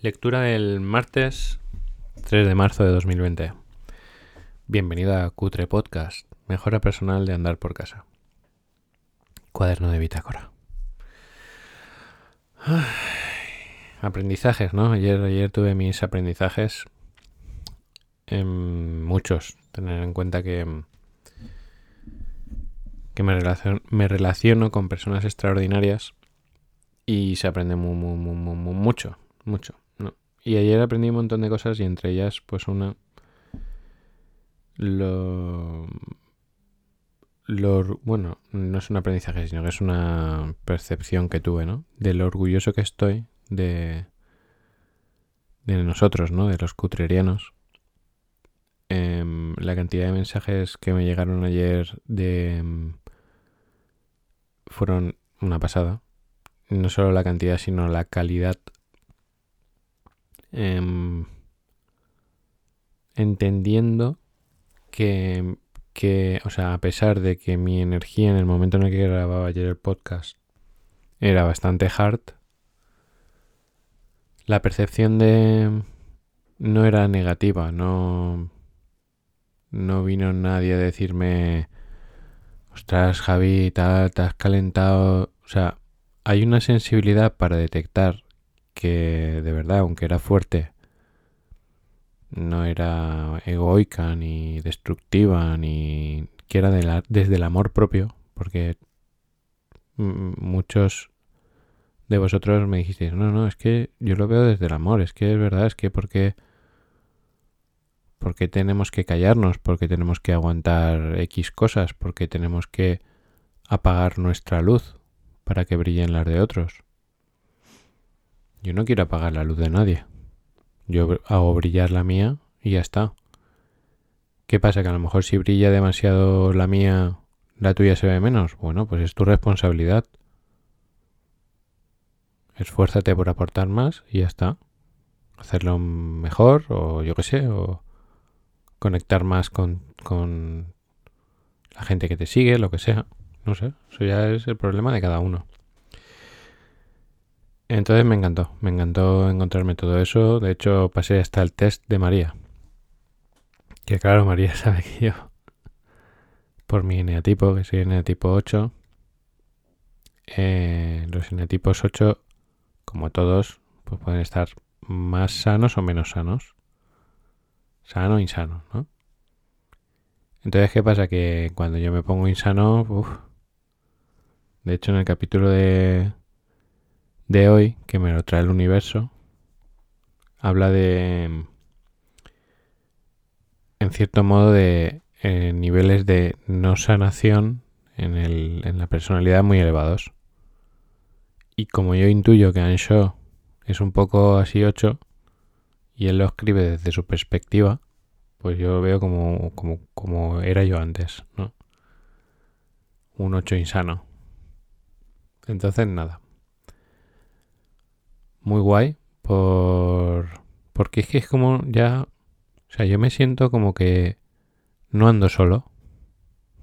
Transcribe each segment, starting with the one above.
Lectura del martes 3 de marzo de 2020. Bienvenida a Cutre Podcast, mejora personal de andar por casa. Cuaderno de bitácora. Aprendizajes, ¿no? Ayer, ayer tuve mis aprendizajes. En muchos. Tener en cuenta que, que me, relaciono, me relaciono con personas extraordinarias y se aprende muy mucho. Mucho. Y ayer aprendí un montón de cosas y entre ellas, pues una... Lo... lo bueno, no es un aprendizaje, sino que es una percepción que tuve, ¿no? De lo orgulloso que estoy de... de nosotros, ¿no? De los cutrerianos. Eh, la cantidad de mensajes que me llegaron ayer de... fueron una pasada. No solo la cantidad, sino la calidad eh, entendiendo que, que, o sea, a pesar de que mi energía en el momento en el que grababa ayer el podcast era bastante hard, la percepción de no era negativa, no no vino nadie a decirme ostras Javi, tal, te has calentado, o sea, hay una sensibilidad para detectar que de verdad, aunque era fuerte, no era egoica ni destructiva, ni que era desde el amor propio, porque muchos de vosotros me dijisteis, no, no, es que yo lo veo desde el amor, es que es verdad, es que porque tenemos que callarnos, porque tenemos que aguantar X cosas, porque tenemos que apagar nuestra luz para que brillen las de otros. Yo no quiero apagar la luz de nadie. Yo hago brillar la mía y ya está. ¿Qué pasa? Que a lo mejor si brilla demasiado la mía, la tuya se ve menos. Bueno, pues es tu responsabilidad. Esfuérzate por aportar más y ya está. Hacerlo mejor o yo qué sé, o conectar más con, con la gente que te sigue, lo que sea. No sé, eso ya es el problema de cada uno. Entonces me encantó, me encantó encontrarme todo eso. De hecho, pasé hasta el test de María. Que claro, María sabe que yo, por mi eneatipo, que soy eneatipo 8, eh, los eneatipos 8, como todos, pues pueden estar más sanos o menos sanos. Sano insano, ¿no? Entonces, ¿qué pasa? Que cuando yo me pongo insano, uff. De hecho, en el capítulo de, de hoy, que me lo trae el universo, habla de, en cierto modo, de eh, niveles de no sanación en, el, en la personalidad muy elevados. Y como yo intuyo que Ansho es un poco así 8, y él lo escribe desde su perspectiva, pues yo lo veo como, como, como era yo antes, ¿no? Un 8 insano. Entonces, nada muy guay por porque es que es como ya o sea yo me siento como que no ando solo.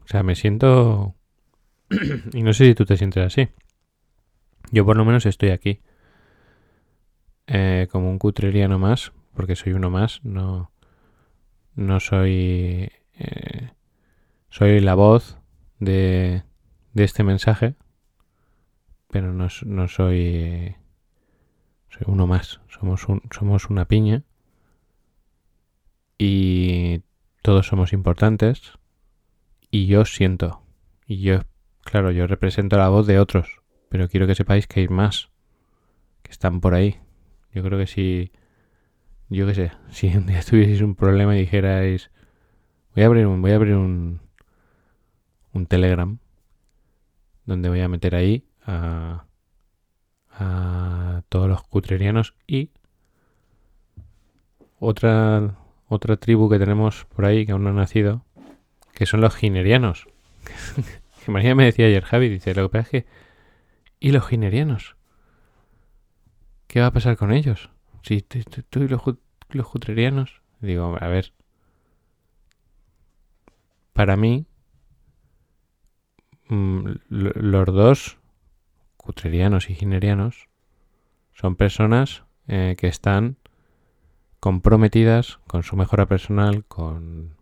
O sea me siento y no sé si tú te sientes así. Yo por lo menos estoy aquí eh, como un cutreriano más porque soy uno más no no soy eh, soy la voz de, de este mensaje pero no, no soy uno más, somos, un, somos una piña. Y todos somos importantes. Y yo siento. Y yo, claro, yo represento la voz de otros, pero quiero que sepáis que hay más que están por ahí. Yo creo que si, yo qué sé, si un día tuvieseis un problema y dijerais, voy a abrir un, voy a abrir un, un Telegram donde voy a meter ahí a a todos los cutrerianos y otra otra tribu que tenemos por ahí que aún no ha nacido, que son los ginerianos. María me decía ayer, Javi, dice, lo que pasa es que... ¿Y los ginerianos? ¿Qué va a pasar con ellos? Si tú y los, los cutrerianos... Digo, a ver... Para mí, mm, los dos cutrerianos y ginerianos son personas eh, que están comprometidas con su mejora personal, con,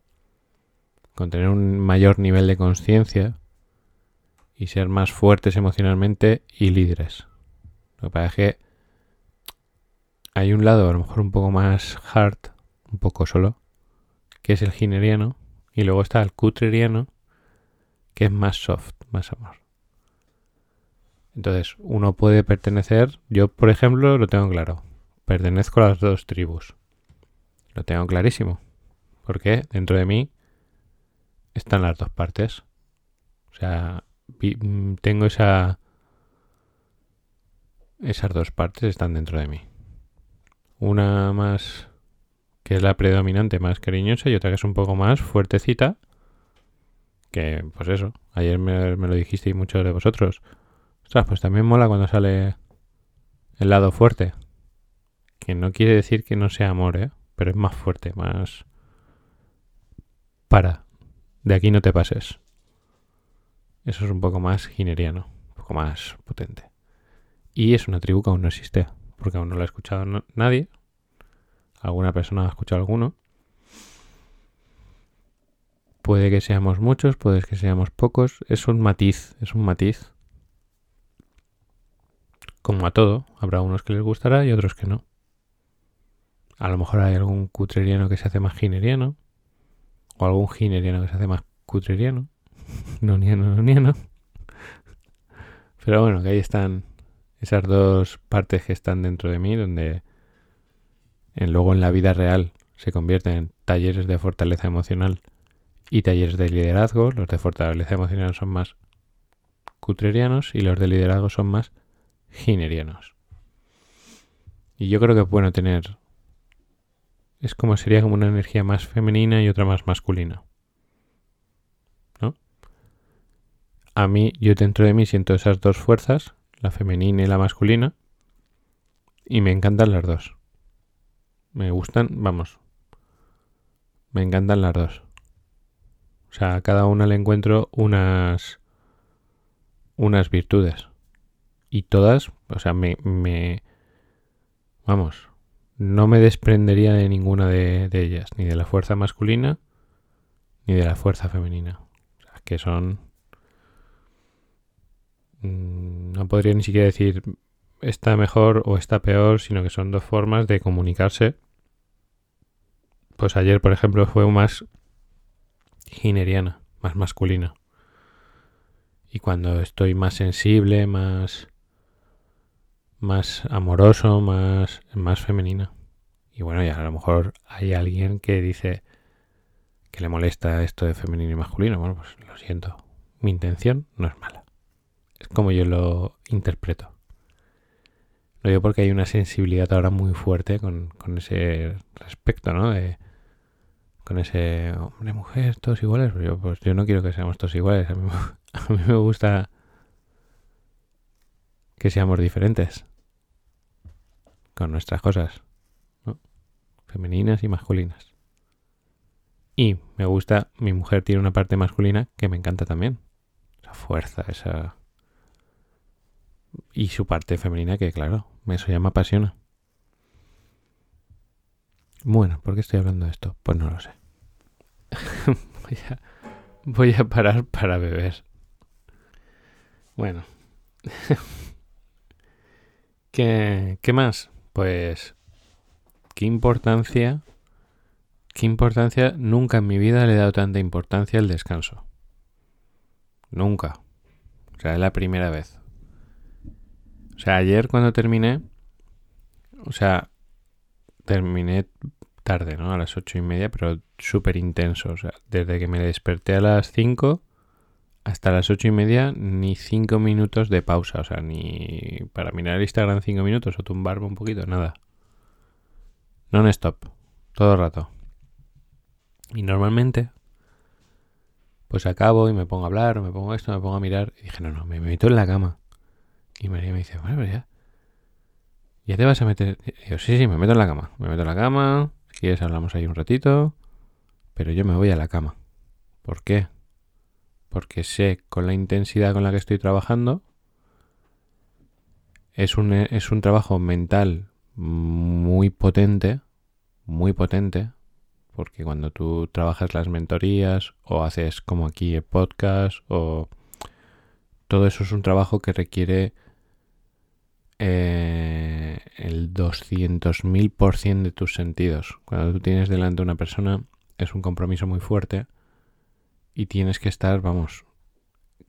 con tener un mayor nivel de conciencia y ser más fuertes emocionalmente y líderes. Lo que pasa es que hay un lado a lo mejor un poco más hard, un poco solo, que es el gineriano, y luego está el cutreriano, que es más soft, más amor. Entonces, uno puede pertenecer, yo por ejemplo lo tengo claro, pertenezco a las dos tribus. Lo tengo clarísimo, porque dentro de mí están las dos partes. O sea, mm, tengo esa... Esas dos partes están dentro de mí. Una más que es la predominante, más cariñosa, y otra que es un poco más fuertecita. Que, pues eso, ayer me, lo dijisteis muchos de vosotros. Ostras, pues también mola cuando sale el lado fuerte. Que no quiere decir que no sea amor, ¿eh? Pero es más fuerte, más... Para. De aquí no te pases. Eso es un poco más gineriano, un poco más potente. Y es una tribu que aún no existe, porque aún no la ha escuchado nadie. Alguna persona ha escuchado alguno. Puede que seamos muchos, puede que seamos pocos. Es un matiz, es un matiz. Como a todo, habrá unos que les gustará y otros que no. A lo mejor hay algún cutreriano que se hace más gineriano. O algún gineriano que se hace más cutreriano. no niano, no niano. Pero bueno, que ahí están esas dos partes que están dentro de mí, donde en, luego en la vida real se convierten en talleres de fortaleza emocional y talleres de liderazgo. Los de fortaleza emocional son más cutrerianos y los de liderazgo son más ginerianos. Y yo creo que es bueno tener... Es como sería como una energía más femenina y otra más masculina. a mí, yo dentro de mí siento esas dos fuerzas, la femenina y la masculina, y me encantan las dos. Me gustan, vamos, me encantan las dos. O sea, a cada una le encuentro unas unas virtudes. Y todas, o sea, me, vamos, no me desprendería de ninguna de, de ellas, ni de la fuerza masculina, ni de la fuerza femenina. O sea, que son Mm, no podría ni siquiera decir está mejor o está peor, sino que son dos formas de comunicarse. Pues ayer, por ejemplo, fue más gineriana, más masculina. Y cuando estoy más sensible, más más amoroso, más más femenina. Y bueno, ya a lo mejor hay alguien que dice que le molesta esto de femenino y masculino. Bueno, pues lo siento. Mi intención no es mala como yo lo interpreto. Lo digo porque hay una sensibilidad ahora muy fuerte con, ese respecto, ¿no? De, con ese hombre, mujer, todos iguales. Pues yo, pues yo no quiero que seamos todos iguales. A mí, a mí me gusta que seamos diferentes con nuestras cosas, ¿no? Femeninas y masculinas. Y me gusta, mi mujer tiene una parte masculina que me encanta también. Esa fuerza, esa y su parte femenina, que claro, eso ya me apasiona. Bueno, ¿por qué estoy hablando de esto? Pues no lo sé. voy, a, voy a parar para beber. Bueno. ¿Qué, ¿Qué más? Pues... ¿Qué importancia? ¿Qué importancia? Nunca en mi vida le he dado tanta importancia al descanso. Nunca. O sea, es la primera vez. O sea, ayer cuando terminé, o sea, terminé tarde, ¿no? A las ocho y media, pero súper intenso. O sea, desde que me desperté a las cinco hasta las ocho y media, ni cinco minutos de pausa. O sea, ni para mirar el Instagram cinco minutos o tumbarme un poquito, nada. Non-stop, todo el rato. Y normalmente, pues acabo y me pongo a hablar, me pongo esto, me pongo a mirar. Y dije, no, no, me meto en la cama. Y María me dice, bueno, pero ya. ¿Ya te vas a meter? Y yo, sí, sí, me meto en la cama. Me meto en la cama. Si quieres hablamos ahí un ratito. Pero yo me voy a la cama. ¿Por qué? Porque sé con la intensidad con la que estoy trabajando. Es un, es un trabajo mental muy potente, muy potente, porque cuando tú trabajas las mentorías o haces como aquí el podcast o todo eso es un trabajo que requiere eh, el 200.000% de tus sentidos. Cuando tú tienes delante una persona es un compromiso muy fuerte y tienes que estar, vamos,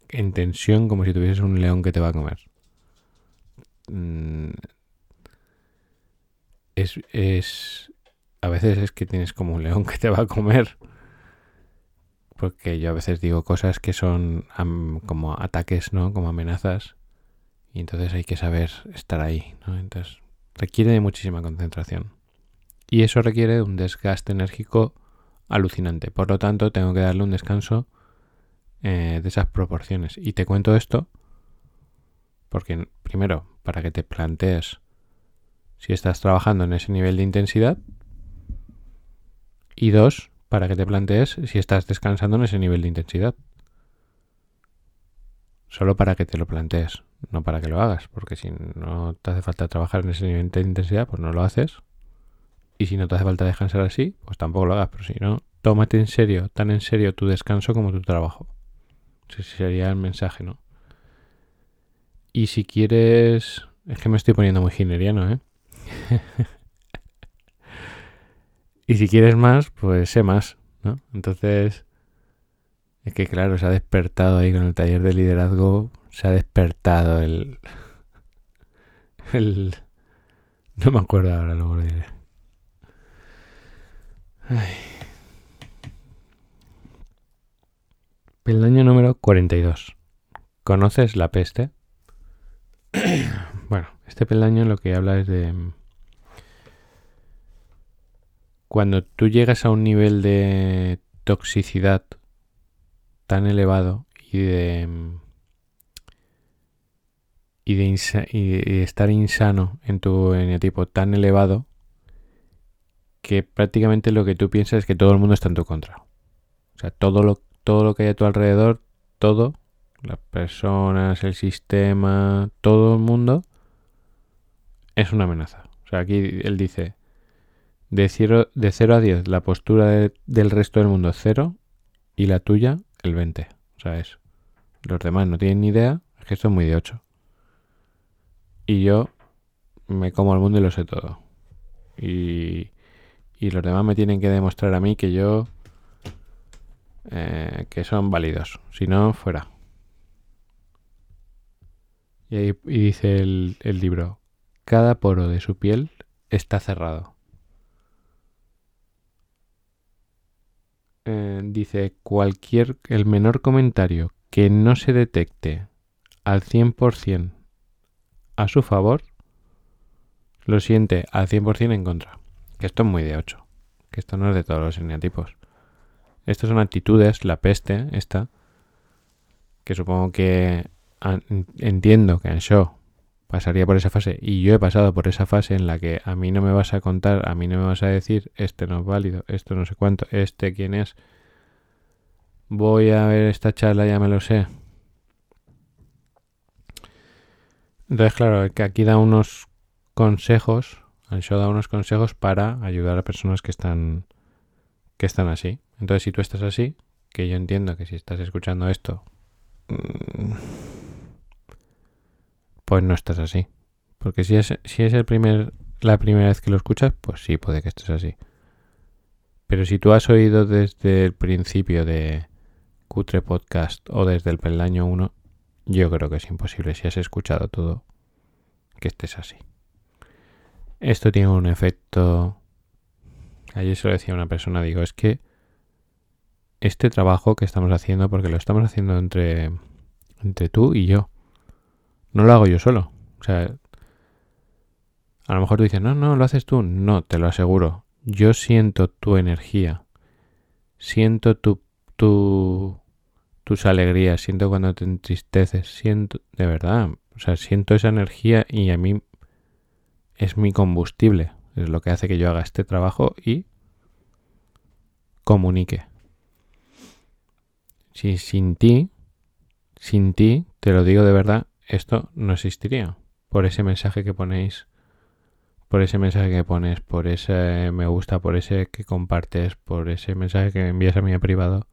en tensión como si tuvieses un león que te va a comer. Mm, es, es, a veces es que tienes como un león que te va a comer. Porque yo a veces digo cosas que son como ataques, ¿no? Como amenazas. Y entonces hay que saber estar ahí, ¿no? Entonces requiere de muchísima concentración. Y eso requiere de un desgaste enérgico alucinante. Por lo tanto, tengo que darle un descanso eh, de esas proporciones. Y te cuento esto porque, primero, para que te plantees si estás trabajando en ese nivel de intensidad. Y dos, para que te plantees si estás descansando en ese nivel de intensidad. Solo para que te lo plantees, no para que lo hagas, porque si no te hace falta trabajar en ese nivel de intensidad, pues no lo haces. Y si no te hace falta descansar así, pues tampoco lo hagas. Pero si no, tómate en serio, tan en serio tu descanso como tu trabajo. Ese sería el mensaje, ¿no? Y si quieres... Es que me estoy poniendo muy gineriano, ¿eh? y si quieres más, pues sé más, ¿no? Entonces, es que claro, se ha despertado ahí con el taller de liderazgo, se ha despertado el... el... No me acuerdo ahora, luego lo diré. Peldaño número 42. ¿Conoces la peste? bueno, este peldaño lo que habla es de cuando tú llegas a un nivel de toxicidad tan elevado y de de, estar insano en tu eneatipo tan elevado que prácticamente lo que tú piensas es que todo el mundo está en tu contra. O sea, todo lo, todo lo que hay a tu alrededor, todo, las personas, el sistema, todo el mundo, es una amenaza. O sea, aquí él dice, de 0 de cero a 10, la postura del resto del mundo es 0 y la tuya el 20. O sea, es, los demás no tienen ni idea, es que esto es muy de 8. Y yo me como al mundo y lo sé todo. Y, y los demás me tienen que demostrar a mí que yo... Eh, que son válidos. Si no, fuera. Y, ahí, dice el, el libro, cada poro de su piel está cerrado. Eh, dice, cualquier, el menor comentario que no se detecte al 100% a su favor, lo siente al 100% en contra. Que esto es muy de 8. Que esto no es de todos los eneatipos. Estas son actitudes, la peste, esta, que supongo que entiendo que en show pasaría por esa fase y yo he pasado por esa fase en la que a mí no me vas a contar, a mí no me vas a decir este no es válido, esto no sé cuánto, este quién es. Voy a ver esta charla, ya me lo sé. Entonces, claro, que aquí da unos consejos, el show da unos consejos para ayudar a personas que están que están así. Entonces, si tú estás así, que yo entiendo que si estás escuchando esto mm, pues no estás así. Porque si es, si es el primer, la primera vez que lo escuchas, pues sí, puede que estés así. Pero si tú has oído desde el principio de Cutre Podcast o desde el peldaño 1, yo creo que es imposible si has escuchado todo que estés así. Esto tiene un efecto... Ayer se lo decía una persona, digo, es que este trabajo que estamos haciendo, porque lo estamos haciendo entre, entre tú y yo, no lo hago yo solo. O sea, a lo mejor tú dices, no, no, lo haces tú. No, te lo aseguro. Yo siento tu energía. Siento tu, tu, tus alegrías. Siento cuando te entristeces. Siento, de verdad. O sea, siento esa energía y a mí es mi combustible. Es lo que hace que yo haga este trabajo y comunique. Si sin ti, sin ti, te lo digo de verdad, esto no existiría por ese mensaje que ponéis por ese mensaje que pones, por ese me gusta, por ese que compartes, por ese mensaje que envías a mí en privado,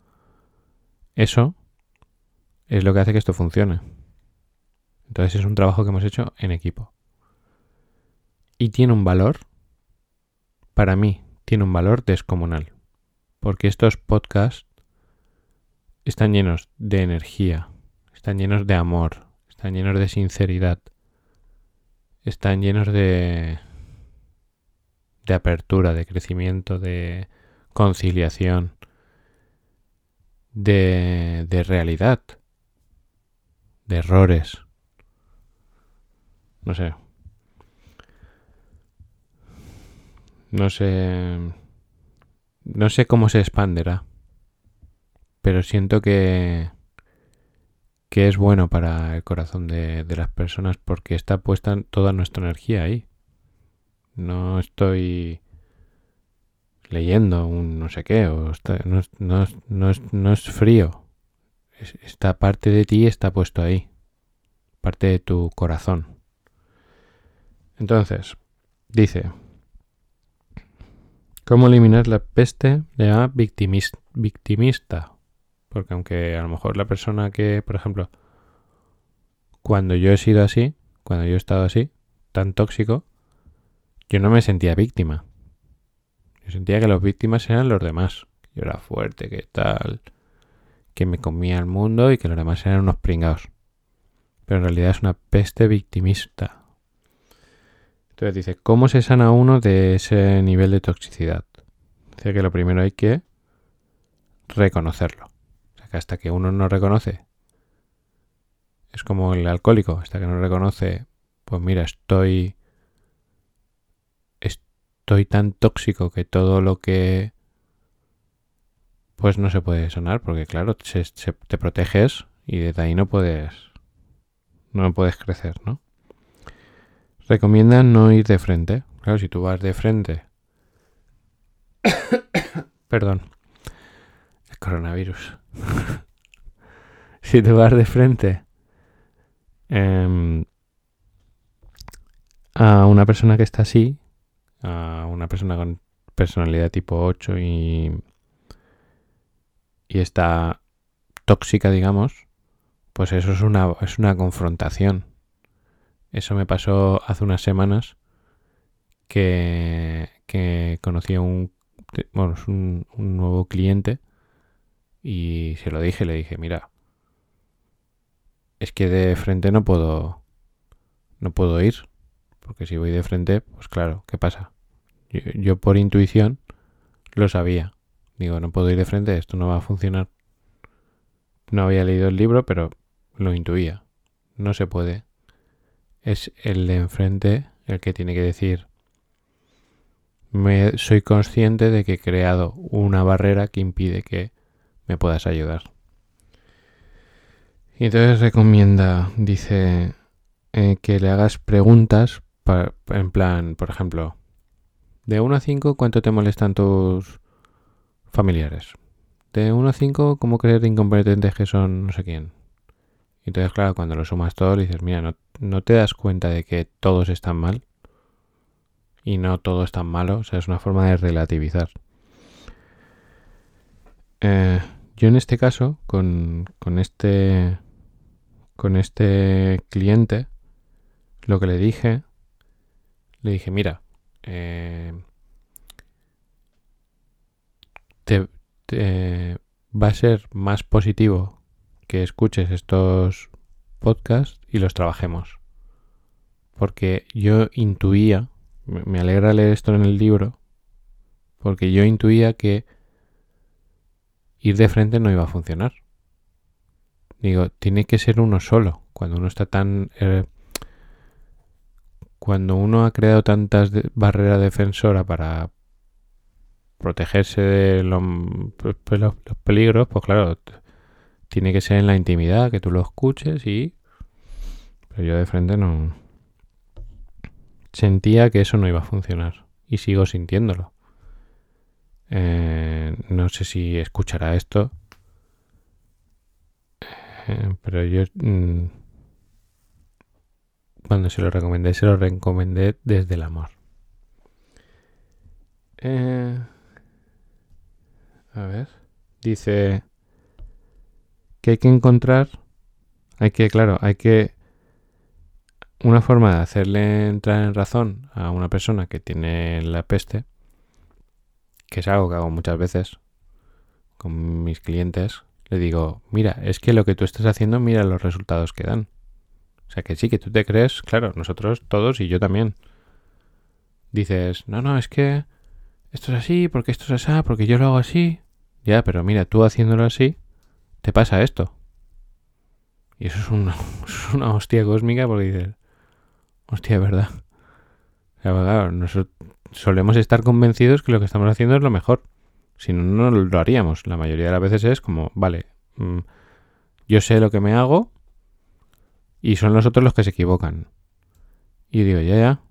eso es lo que hace que esto funcione. Entonces es un trabajo que hemos hecho en equipo. Y tiene un valor, para mí, tiene un valor descomunal. Porque estos podcasts están llenos de energía, están llenos de amor, están llenos de sinceridad, están llenos de, de apertura, de crecimiento, de conciliación, de, de realidad, de errores. No sé. No sé. No sé cómo se expanderá. Pero siento que. que es bueno para el corazón de, de las personas porque está puesta toda nuestra energía ahí. No estoy leyendo un no sé qué, o no, no, no, es, no es frío. Esta parte de ti está puesto ahí, parte de tu corazón. Entonces, dice, ¿cómo eliminar la peste de la victimista? Porque aunque a lo mejor la persona que, por ejemplo, cuando yo he sido así, cuando yo he estado así, tan tóxico, yo no me sentía víctima. Yo sentía que las víctimas eran los demás. Yo era fuerte, que tal, que me comía el mundo y que los demás eran unos pringados. Pero en realidad es una peste victimista. Entonces dice, ¿cómo se sana uno de ese nivel de toxicidad? Dice que lo primero hay que reconocerlo. O sea que hasta que uno no reconoce, es como el alcohólico, hasta que no reconoce, pues mira, estoy estoy tan tóxico que todo lo que pues no se puede sanar porque claro, te proteges y desde ahí no puedes no puedes crecer, ¿no? Recomiendan no ir de frente. Claro, si tú vas de frente. Perdón. El coronavirus. si tú vas de frente em, a una persona que está así, a una persona con personalidad tipo 8 y, y está tóxica, digamos, pues eso es una, es una confrontación. Eso me pasó hace unas semanas que, que conocí a un, bueno, un, nuevo cliente y se lo dije, le dije, mira, es que de frente no puedo, no puedo ir, porque si voy de frente, pues claro, ¿qué pasa? Yo, yo, por intuición lo sabía. Digo, no puedo ir de frente, esto no va a funcionar. No había leído el libro, pero lo intuía. No se puede es el de enfrente el que tiene que decir me, soy consciente de que he creado una barrera que impide que me puedas ayudar. Y entonces recomienda, dice, eh, que le hagas preguntas en plan, por ejemplo, de 1 a 5, ¿cuánto te molestan tus familiares? De 1 a 5, ¿cómo creer incompetentes que son no sé quién? Y entonces, claro, cuando lo sumas todo, dices, mira, no, no te das cuenta de que todos están mal y no todo es tan malo. O sea, es una forma de relativizar. Eh, yo en este caso, con, con, este con este cliente, lo que le dije, le dije, mira, eh, te, va a ser más positivo que escuches estos podcasts y los trabajemos. Porque yo intuía, me alegra leer esto en el libro, porque yo intuía que ir de frente no iba a funcionar. Digo, tiene que ser uno solo. Cuando uno está tan... Eh, cuando uno ha creado tantas barreras defensoras para protegerse de los, los, peligros, pues claro, tiene que ser en la intimidad, que tú lo escuches y... Pero yo de frente no... Sentía que eso no iba a funcionar y sigo sintiéndolo. Eh, no sé si escuchará esto, eh, pero yo mm, cuando se lo recomendé, se lo recomendé desde el amor. Eh, a ver. Dice que hay que encontrar, hay que, claro, hay que una forma de hacerle entrar en razón a una persona que tiene la peste, que es algo que hago muchas veces con mis clientes, le digo, mira, es que lo que tú estás haciendo, mira los resultados que dan. O sea, que sí, que tú te crees, claro, nosotros todos y yo también. Dices, no, no, es que esto es así, porque esto es así, porque yo lo hago así. Ya, pero mira, tú haciéndolo así, te pasa esto. Y eso es una, es una hostia cósmica porque dices, hostia, verdad. O sea, claro, nosotros solemos estar convencidos que lo que estamos haciendo es lo mejor. Si no, no lo haríamos. La mayoría de las veces es como, vale, mm, yo sé lo que me hago y son los otros los que se equivocan. Y digo, ya, ya.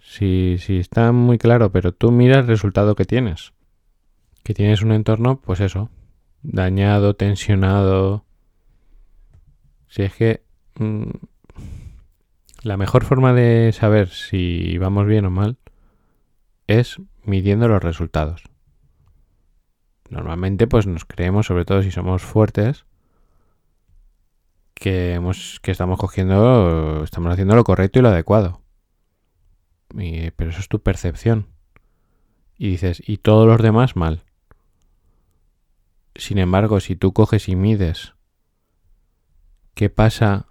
Si, si está muy claro, pero tú mira el resultado que tienes. Que tienes un entorno, pues eso, dañado, tensionado. Si es que mm, la mejor forma de saber si vamos bien o mal es midiendo los resultados. Normalmente pues nos creemos, sobre todo si somos fuertes, que, hemos, que estamos cogiendo, estamos haciendo lo correcto y lo adecuado. pero eso es tu percepción. Y dices, y todos los demás mal. Sin embargo, si tú coges y mides qué pasa,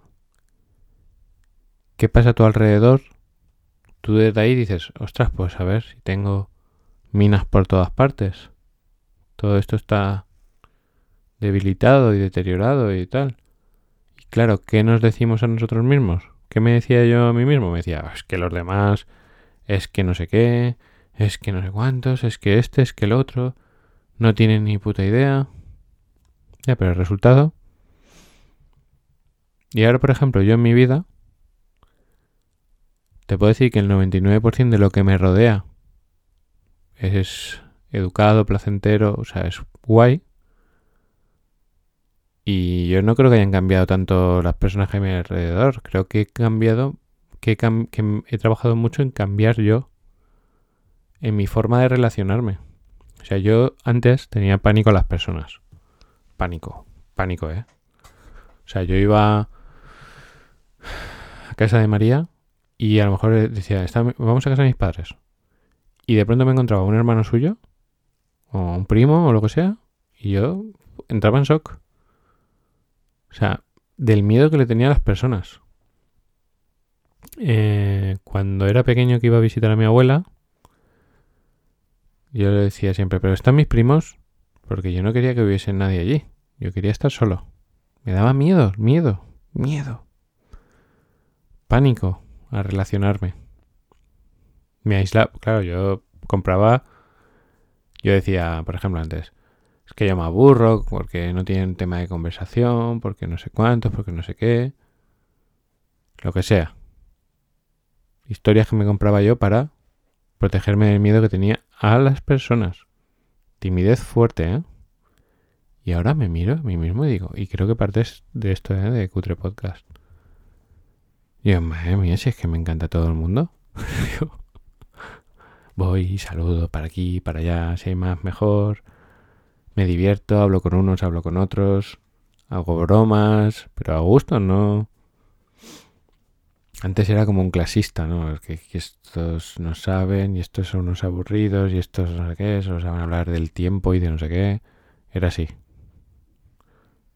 qué pasa a tu alrededor, tú desde ahí dices, ostras, pues a ver si tengo minas por todas partes. Todo esto está debilitado y deteriorado y tal. Y claro, ¿qué nos decimos a nosotros mismos? ¿Qué me decía yo a mí mismo? Me decía, es que los demás, es que no sé qué, es que no sé cuántos, es que este, es que el otro, no tienen ni puta idea. Ya, pero el resultado. Y ahora, por ejemplo, yo en mi vida, te puedo decir que el 99% de lo que me rodea es educado, placentero, o sea, es guay. Y yo no creo que hayan cambiado tanto las personas que hay a alrededor. Creo que he cambiado, que he trabajado mucho en cambiar yo en mi forma de relacionarme. O sea, yo antes tenía pánico a las personas pánico, pánico, ¿eh? O sea, yo iba a casa de María y a lo mejor decía, vamos a casa de mis padres. Y de pronto me encontraba un hermano suyo, o un primo, o lo que sea, y yo entraba en shock. O sea, del miedo que le tenía a las personas. Eh, cuando era pequeño que iba a visitar a mi abuela, yo le decía siempre, pero están mis primos, porque yo no quería que hubiese nadie allí. Yo quería estar solo. Me daba miedo, miedo, miedo. Pánico a relacionarme. Me aislaba. Claro, yo compraba. Yo decía, por ejemplo, antes, es que yo me aburro porque no tienen tema de conversación, porque no sé cuántos, porque no sé qué. Lo que sea. Historias que me compraba yo para protegerme del miedo que tenía a las personas. Timidez fuerte, ¿eh? Y ahora me miro a mí mismo y digo, y creo que parte de esto, ¿eh? De Cutre Podcast. Y yo, madre mía, si es que me encanta todo el mundo. Voy saludo para aquí, para allá, hay más, mejor. Me divierto, hablo con unos, hablo con otros. Hago bromas, pero a gusto, ¿no? Antes era como un clasista, ¿no? Que, que, estos no saben y estos son unos aburridos y estos no sé qué, solo saben hablar del tiempo y de no sé qué. Era así.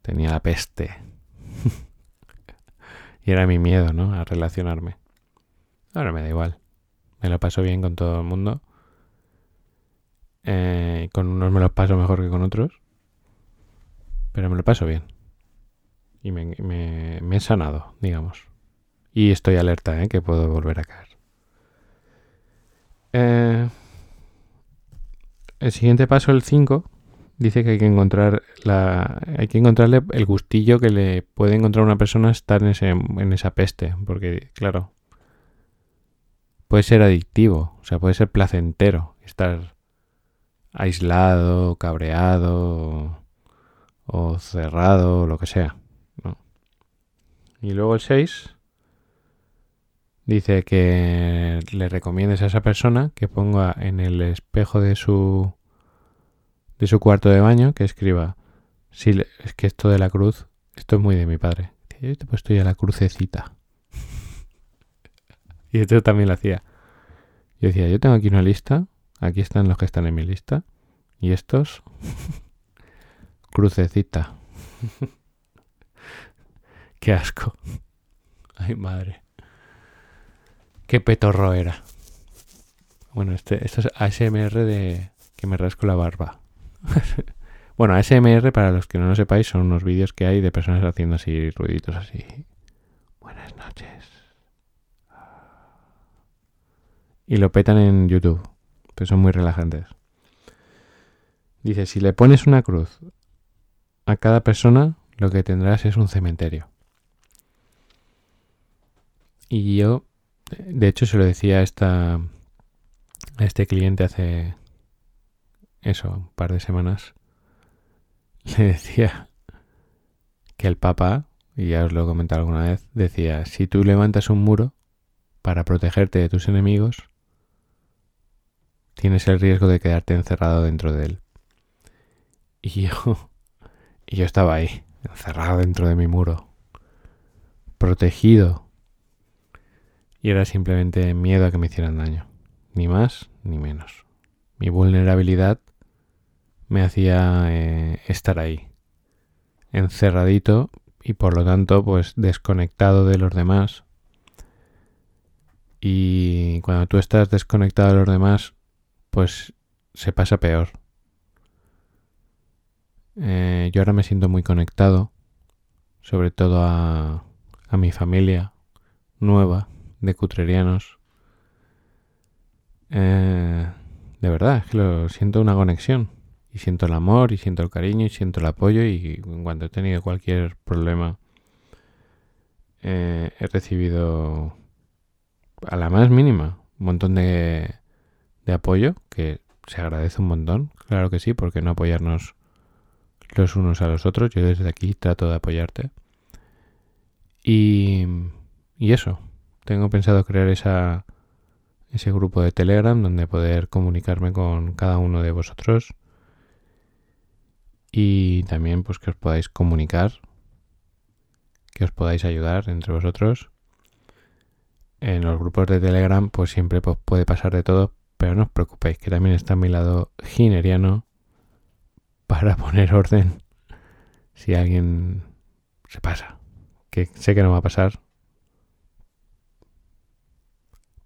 Tenía la peste. y era mi miedo, ¿no? A relacionarme. Ahora me da igual. Me lo paso bien con todo el mundo. Eh, con unos me lo paso mejor que con otros. Pero me lo paso bien. Y me, me he sanado, digamos. Y estoy alerta, ¿eh? que puedo volver a caer. Eh, el siguiente paso, el 5, dice que hay que encontrar la, hay que encontrarle el gustillo que le puede encontrar una persona estar en, ese, en esa peste, porque claro, puede ser adictivo, o sea, puede ser placentero estar aislado, cabreado o, cerrado, o lo que sea. Y luego el 6 dice que le recomiendes a esa persona que ponga en el espejo de su de su cuarto de baño que escriba si es que esto de la cruz esto es muy de mi padre yo te he puesto ya la crucecita y esto también lo hacía. Yo decía yo tengo aquí una lista aquí están los que están en mi lista y estos crucecita qué asco. Ay madre qué petorro era bueno este esto es ASMR de que me rasco la barba bueno, ASMR, para los que no lo sepáis, son unos vídeos que hay de personas haciendo así ruiditos así. Buenas noches. Y lo petan en YouTube. Pues son muy relajantes. Dice, si le pones una cruz a cada persona, lo que tendrás es un cementerio. Y yo, de hecho, se lo decía a, esta, este cliente hace eso, un par de semanas, le decía que el Papa, y ya os lo he comentado alguna vez, decía, si tú levantas un muro para protegerte de tus enemigos, tienes el riesgo de quedarte encerrado dentro de él. Y yo, y yo estaba ahí, encerrado dentro de mi muro, protegido. Y era simplemente miedo a que me hicieran daño, ni más ni menos. Mi vulnerabilidad me hacía eh, estar ahí, encerradito y por lo tanto pues desconectado de los demás. Y cuando tú estás desconectado de los demás, pues se pasa peor. Eh, yo ahora me siento muy conectado, sobre todo a, a mi familia nueva de cutrerianos. Eh, de verdad, es que lo siento una conexión. Y siento el amor y siento el cariño y siento el apoyo y cuando he tenido cualquier problema eh, he recibido a la más mínima un montón de, de apoyo que se agradece un montón, claro que sí, porque no apoyarnos los unos a los otros, yo desde aquí trato de apoyarte. Y, y eso, tengo pensado crear ese grupo de Telegram donde poder comunicarme con cada uno de vosotros y también pues que os podáis comunicar, que os podáis ayudar entre vosotros. En los grupos de Telegram pues siempre pues, puede pasar de todo, pero no os preocupéis que también está a mi lado gineriano para poner orden si alguien se pasa. Que sé que no va a pasar,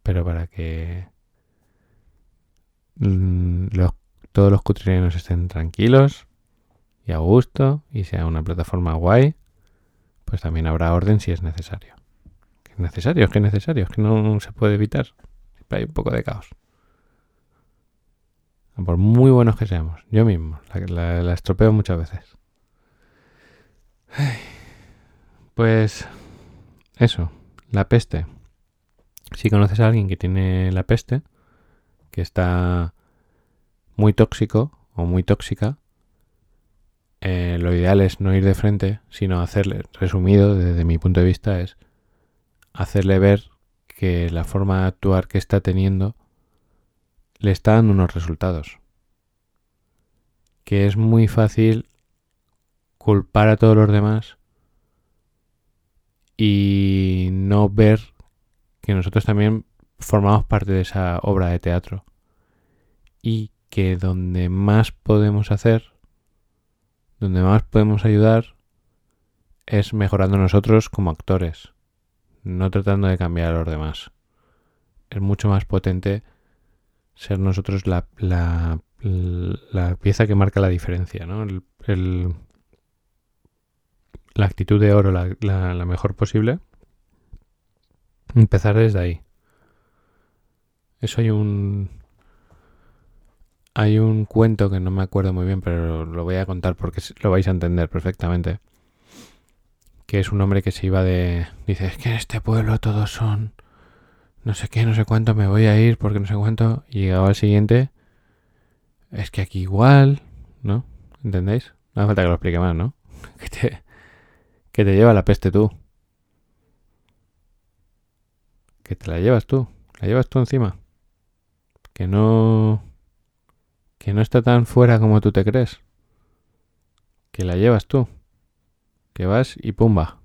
pero para que todos los cutrianos estén tranquilos y a gusto y sea una plataforma guay, pues también habrá orden si es necesario. Que es necesario, es que es necesario, es que no se puede evitar. Siempre hay un poco de caos. Por muy buenos que seamos, yo mismo la, estropeo muchas veces. Pues eso, la peste. Si conoces a alguien que tiene la peste, que está muy tóxico o muy tóxica, eh, lo ideal es no ir de frente, sino hacerle, resumido desde mi punto de vista, es hacerle ver que la forma de actuar que está teniendo le está dando unos resultados. Que es muy fácil culpar a todos los demás y no ver que nosotros también formamos parte de esa obra de teatro y que donde más podemos hacer donde más podemos ayudar es mejorando nosotros como actores, no tratando de cambiar a los demás. Es mucho más potente ser nosotros la, la, la pieza que marca la diferencia, ¿no? El, la actitud de oro, la, la mejor posible. Empezar desde ahí. Eso hay un, hay un cuento que no me acuerdo muy bien, pero lo voy a contar porque lo vais a entender perfectamente. Que es un hombre que se iba de... Dice, es que en este pueblo todos son... No sé qué, no sé cuánto, me voy a ir porque no sé cuánto. Y llegaba al siguiente. Es que aquí igual, ¿no? ¿Entendéis? No hace falta que lo explique más, ¿no? Que te, que te lleva la peste tú. Que te la llevas tú, la llevas tú encima. Que no que no está tan fuera como tú te crees. Que la llevas tú. Que vas y pumba,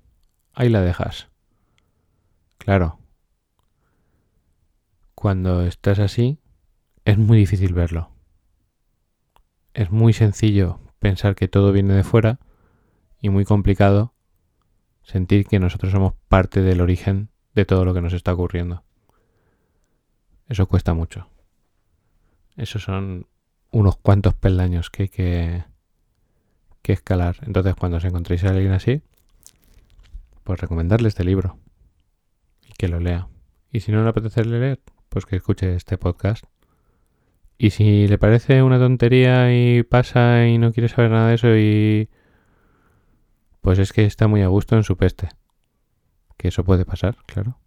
ahí la dejas. Claro. Cuando estás así, es muy difícil verlo. Es muy sencillo pensar que todo viene de fuera y muy complicado sentir que nosotros somos parte del origen de todo lo que nos está ocurriendo. Eso cuesta mucho. Esos son unos cuantos peldaños que hay que, que escalar. Entonces, cuando os encontréis a alguien así, pues recomendarle este libro y que lo lea. Y si no le apetece leer, pues que escuche este podcast. Y si le parece una tontería y pasa y no quiere saber nada de eso y... Pues es que está muy a gusto en su peste. Que eso puede pasar, claro.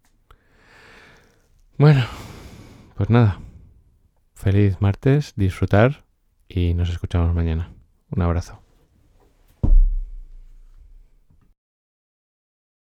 Bueno, pues nada. Feliz martes, disfrutar y nos escuchamos mañana. Un abrazo.